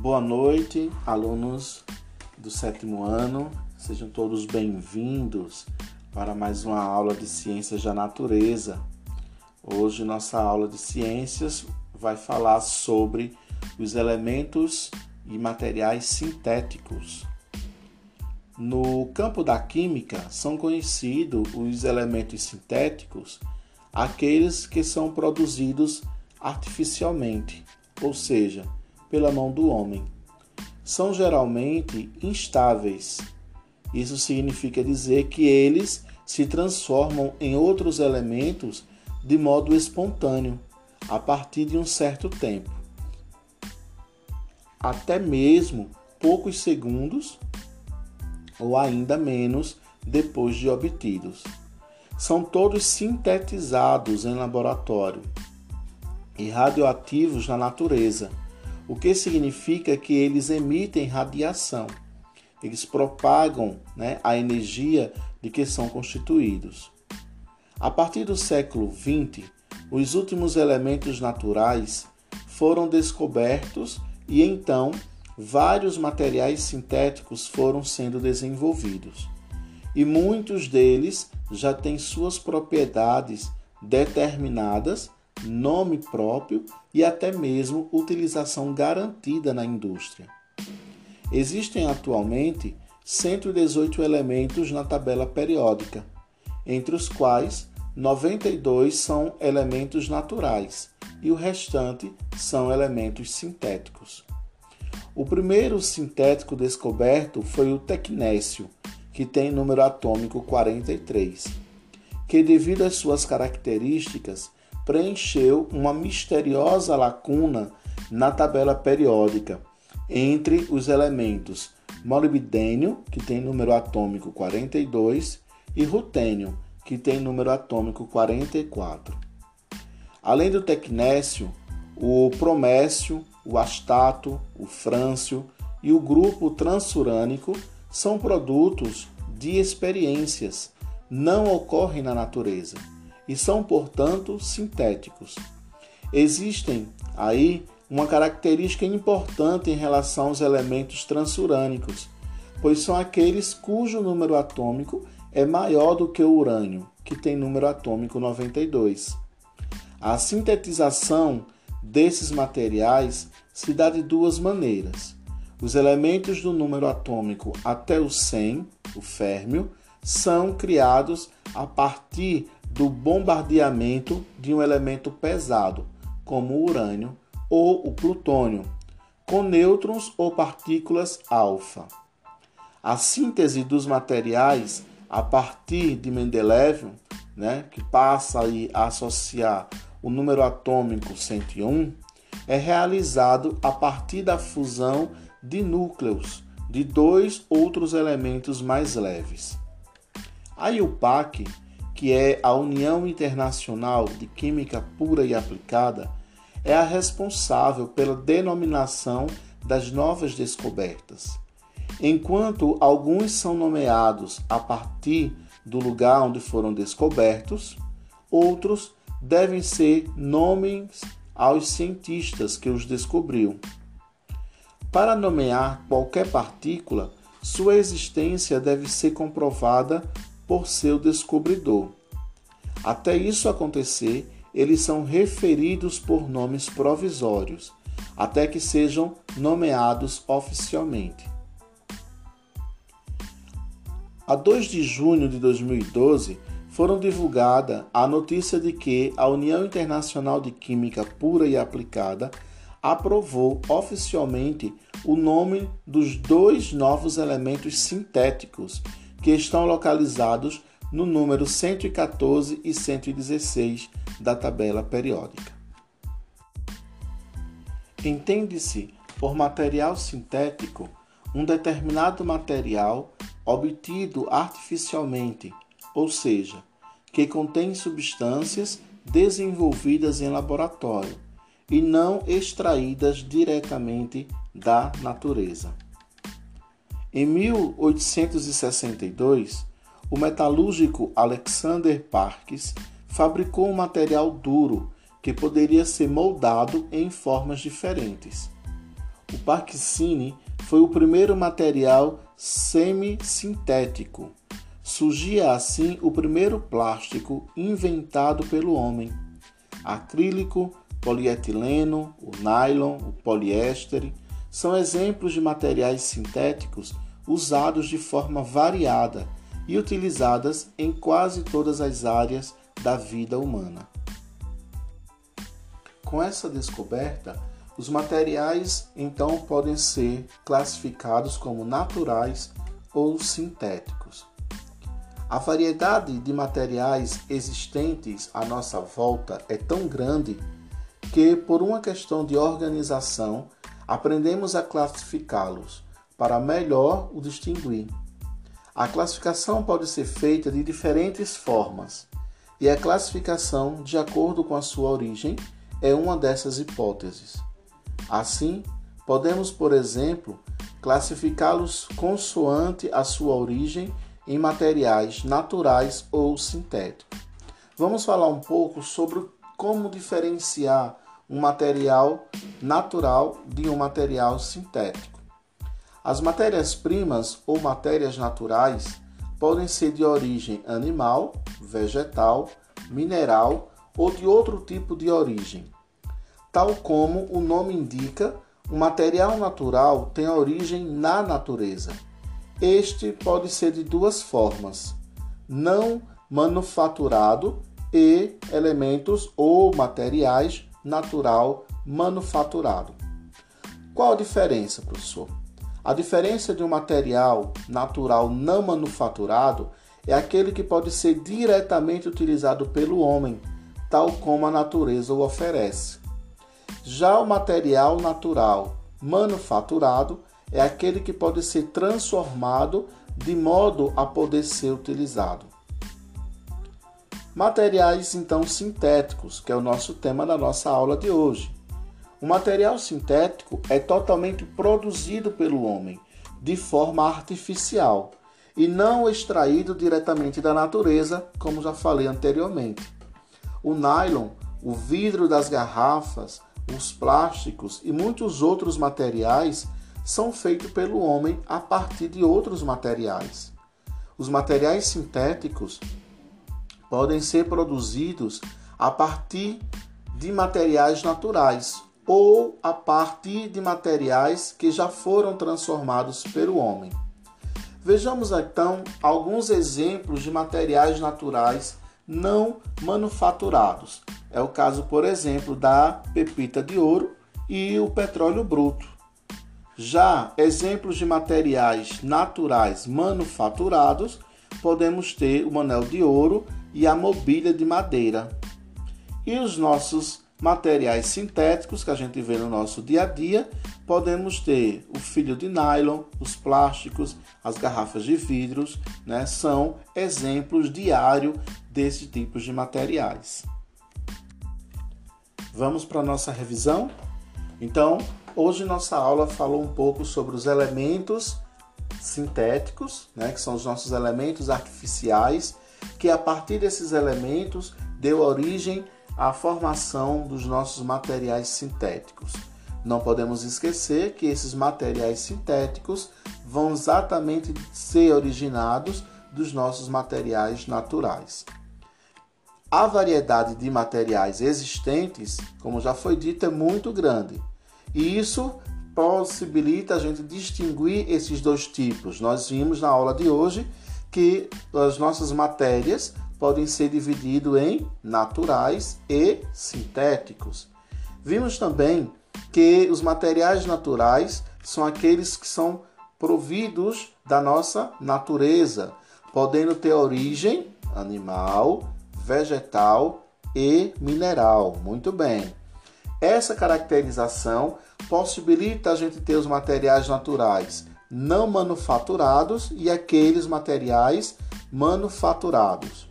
Boa noite, alunos do sétimo ano, sejam todos bem-vindos para mais uma aula de Ciências da Natureza. Hoje, nossa aula de Ciências vai falar sobre os elementos e materiais sintéticos. No campo da química, são conhecidos os elementos sintéticos, aqueles que são produzidos artificialmente, ou seja, pela mão do homem. São geralmente instáveis. Isso significa dizer que eles se transformam em outros elementos de modo espontâneo, a partir de um certo tempo. Até mesmo poucos segundos ou ainda menos depois de obtidos. São todos sintetizados em laboratório e radioativos na natureza, o que significa que eles emitem radiação. Eles propagam né, a energia de que são constituídos. A partir do século XX, os últimos elementos naturais foram descobertos e então vários materiais sintéticos foram sendo desenvolvidos. E muitos deles já têm suas propriedades determinadas nome próprio e até mesmo utilização garantida na indústria. Existem atualmente 118 elementos na tabela periódica, entre os quais 92 são elementos naturais e o restante são elementos sintéticos. O primeiro sintético descoberto foi o tecnécio, que tem número atômico 43, que devido às suas características preencheu uma misteriosa lacuna na tabela periódica entre os elementos molibdênio, que tem número atômico 42, e rutênio, que tem número atômico 44. Além do tecnécio, o promécio, o astato, o frâncio e o grupo transurânico são produtos de experiências, não ocorrem na natureza e são, portanto, sintéticos. Existem aí uma característica importante em relação aos elementos transurânicos, pois são aqueles cujo número atômico é maior do que o urânio, que tem número atômico 92. A sintetização desses materiais se dá de duas maneiras. Os elementos do número atômico até o 100, o férmio, são criados a partir do bombardeamento de um elemento pesado, como o urânio ou o plutônio, com nêutrons ou partículas alfa. A síntese dos materiais a partir de Mendeleev, né, que passa a associar o número atômico 101, é realizado a partir da fusão de núcleos de dois outros elementos mais leves. A IUPAC que é a União Internacional de Química Pura e Aplicada, é a responsável pela denominação das novas descobertas. Enquanto alguns são nomeados a partir do lugar onde foram descobertos, outros devem ser nomes aos cientistas que os descobriu. Para nomear qualquer partícula, sua existência deve ser comprovada por seu descobridor. Até isso acontecer, eles são referidos por nomes provisórios, até que sejam nomeados oficialmente. A 2 de junho de 2012, foram divulgada a notícia de que a União Internacional de Química Pura e Aplicada aprovou oficialmente o nome dos dois novos elementos sintéticos que estão localizados no número 114 e 116 da tabela periódica. Entende-se por material sintético um determinado material obtido artificialmente, ou seja, que contém substâncias desenvolvidas em laboratório e não extraídas diretamente da natureza. Em 1862, o metalúrgico Alexander Parkes fabricou um material duro que poderia ser moldado em formas diferentes. o Parksine foi o primeiro material semissintético. Surgia assim o primeiro plástico inventado pelo homem. Acrílico, polietileno, o nylon, o poliéster são exemplos de materiais sintéticos usados de forma variada e utilizadas em quase todas as áreas da vida humana. Com essa descoberta, os materiais então podem ser classificados como naturais ou sintéticos. A variedade de materiais existentes à nossa volta é tão grande que, por uma questão de organização, aprendemos a classificá-los para melhor o distinguir. A classificação pode ser feita de diferentes formas, e a classificação, de acordo com a sua origem, é uma dessas hipóteses. Assim, podemos, por exemplo, classificá-los consoante a sua origem em materiais naturais ou sintéticos. Vamos falar um pouco sobre como diferenciar um material natural de um material sintético. As matérias-primas ou matérias naturais podem ser de origem animal, vegetal, mineral ou de outro tipo de origem. Tal como o nome indica, o material natural tem origem na natureza. Este pode ser de duas formas: não manufaturado e elementos ou materiais natural manufaturado. Qual a diferença, professor? A diferença de um material natural não manufaturado é aquele que pode ser diretamente utilizado pelo homem, tal como a natureza o oferece. Já o material natural manufaturado é aquele que pode ser transformado de modo a poder ser utilizado. Materiais então sintéticos, que é o nosso tema da nossa aula de hoje. O material sintético é totalmente produzido pelo homem de forma artificial e não extraído diretamente da natureza, como já falei anteriormente. O nylon, o vidro das garrafas, os plásticos e muitos outros materiais são feitos pelo homem a partir de outros materiais. Os materiais sintéticos podem ser produzidos a partir de materiais naturais ou a partir de materiais que já foram transformados pelo homem. Vejamos então alguns exemplos de materiais naturais não manufaturados. É o caso, por exemplo, da pepita de ouro e o petróleo bruto. Já exemplos de materiais naturais manufaturados, podemos ter o anel de ouro e a mobília de madeira. E os nossos materiais sintéticos que a gente vê no nosso dia a dia, podemos ter o fio de nylon, os plásticos, as garrafas de vidros, né? São exemplos diários desses tipos de materiais. Vamos para a nossa revisão? Então, hoje nossa aula falou um pouco sobre os elementos sintéticos, né, que são os nossos elementos artificiais, que a partir desses elementos deu origem a formação dos nossos materiais sintéticos. Não podemos esquecer que esses materiais sintéticos vão exatamente ser originados dos nossos materiais naturais. A variedade de materiais existentes, como já foi dito, é muito grande. E isso possibilita a gente distinguir esses dois tipos. Nós vimos na aula de hoje que as nossas matérias podem ser divididos em naturais e sintéticos. Vimos também que os materiais naturais são aqueles que são providos da nossa natureza, podendo ter origem animal, vegetal e mineral. Muito bem. Essa caracterização possibilita a gente ter os materiais naturais não manufaturados e aqueles materiais manufaturados.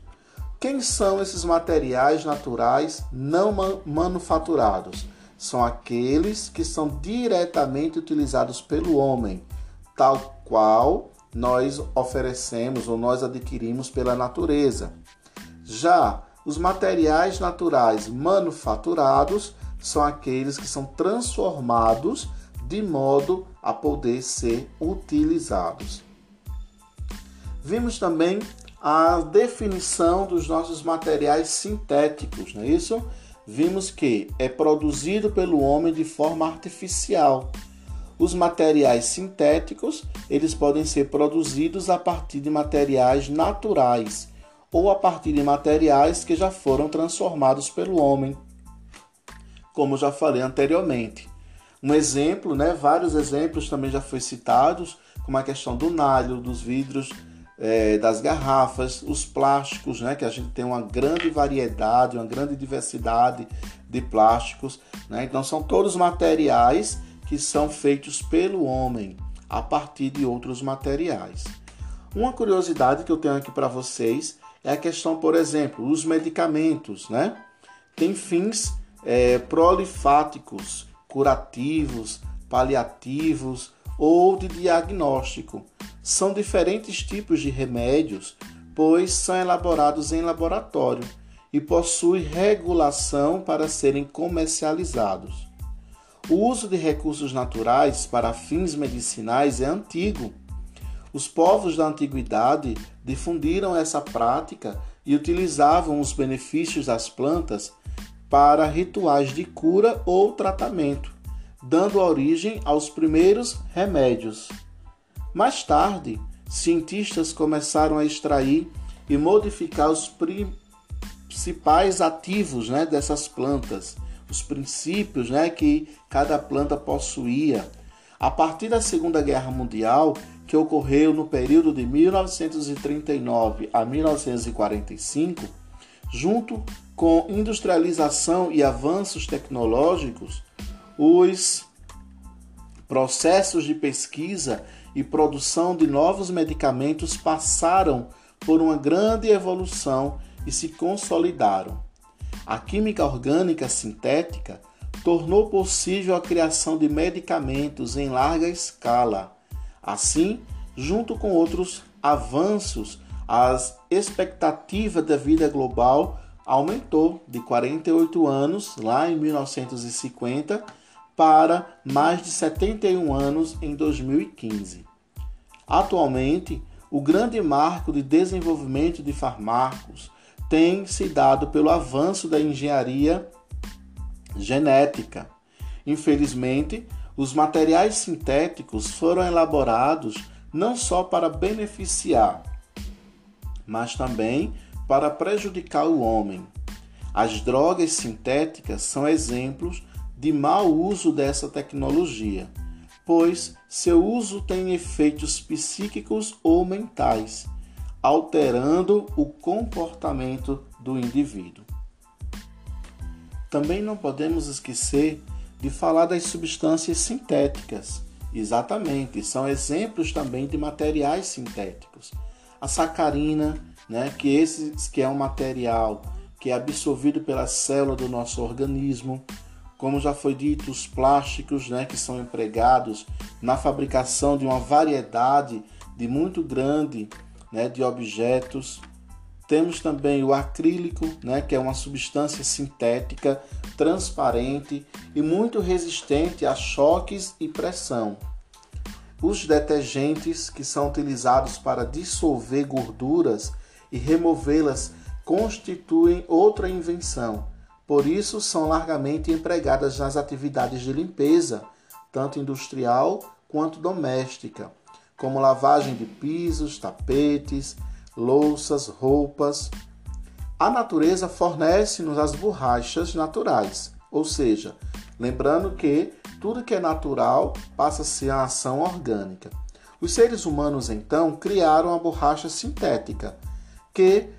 Quem são esses materiais naturais não manufaturados? São aqueles que são diretamente utilizados pelo homem, tal qual nós oferecemos ou nós adquirimos pela natureza. Já os materiais naturais manufaturados são aqueles que são transformados de modo a poder ser utilizados. Vimos também a definição dos nossos materiais sintéticos, não é isso? Vimos que é produzido pelo homem de forma artificial. Os materiais sintéticos, eles podem ser produzidos a partir de materiais naturais ou a partir de materiais que já foram transformados pelo homem. Como já falei anteriormente. Um exemplo, né, vários exemplos também já foi citados, como a questão do nalho, dos vidros, é, das garrafas, os plásticos, né, que a gente tem uma grande variedade, uma grande diversidade de plásticos. Né? Então, são todos materiais que são feitos pelo homem a partir de outros materiais. Uma curiosidade que eu tenho aqui para vocês é a questão, por exemplo, os medicamentos, né? Tem fins é, prolifáticos, curativos, paliativos ou de diagnóstico. São diferentes tipos de remédios, pois são elaborados em laboratório e possuem regulação para serem comercializados. O uso de recursos naturais para fins medicinais é antigo. Os povos da antiguidade difundiram essa prática e utilizavam os benefícios das plantas para rituais de cura ou tratamento, dando origem aos primeiros remédios. Mais tarde, cientistas começaram a extrair e modificar os principais ativos né, dessas plantas, os princípios né, que cada planta possuía. A partir da Segunda Guerra Mundial, que ocorreu no período de 1939 a 1945, junto com industrialização e avanços tecnológicos, os processos de pesquisa e produção de novos medicamentos passaram por uma grande evolução e se consolidaram. A química orgânica sintética tornou possível a criação de medicamentos em larga escala Assim, junto com outros avanços, a expectativa da vida global aumentou de 48 anos, lá em 1950, para mais de 71 anos em 2015. Atualmente, o grande marco de desenvolvimento de fármacos tem se dado pelo avanço da engenharia genética. Infelizmente, os materiais sintéticos foram elaborados não só para beneficiar, mas também para prejudicar o homem. As drogas sintéticas são exemplos de mau uso dessa tecnologia, pois seu uso tem efeitos psíquicos ou mentais, alterando o comportamento do indivíduo. Também não podemos esquecer de falar das substâncias sintéticas. Exatamente, são exemplos também de materiais sintéticos. A sacarina, né, que esse que é um material que é absorvido pela célula do nosso organismo, como já foi dito, os plásticos, né, que são empregados na fabricação de uma variedade de muito grande, né, de objetos. Temos também o acrílico, né, que é uma substância sintética transparente e muito resistente a choques e pressão. Os detergentes que são utilizados para dissolver gorduras e removê-las constituem outra invenção. Por isso, são largamente empregadas nas atividades de limpeza, tanto industrial quanto doméstica, como lavagem de pisos, tapetes, louças, roupas. A natureza fornece-nos as borrachas naturais, ou seja, lembrando que tudo que é natural passa a ser a ação orgânica. Os seres humanos então criaram a borracha sintética, que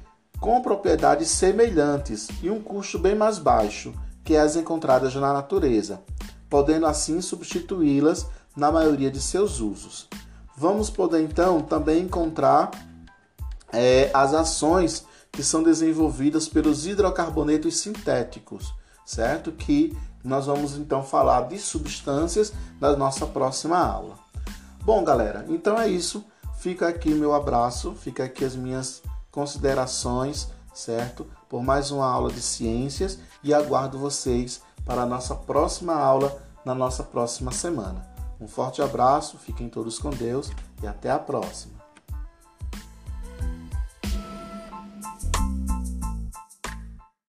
com propriedades semelhantes e um custo bem mais baixo que as encontradas na natureza, podendo assim substituí-las na maioria de seus usos. Vamos poder então também encontrar é, as ações que são desenvolvidas pelos hidrocarbonetos sintéticos, certo? Que nós vamos então falar de substâncias na nossa próxima aula. Bom, galera, então é isso. Fica aqui meu abraço, fica aqui as minhas considerações, certo? Por mais uma aula de ciências e aguardo vocês para a nossa próxima aula na nossa próxima semana. Um forte abraço, fiquem todos com Deus e até a próxima.